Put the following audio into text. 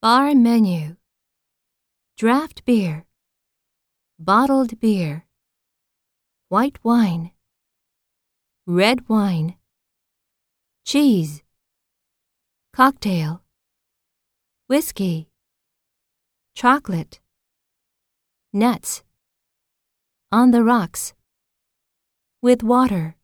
Bar menu. Draft beer. Bottled beer. White wine. Red wine. Cheese. Cocktail. Whiskey. Chocolate. Nuts. On the rocks. With water.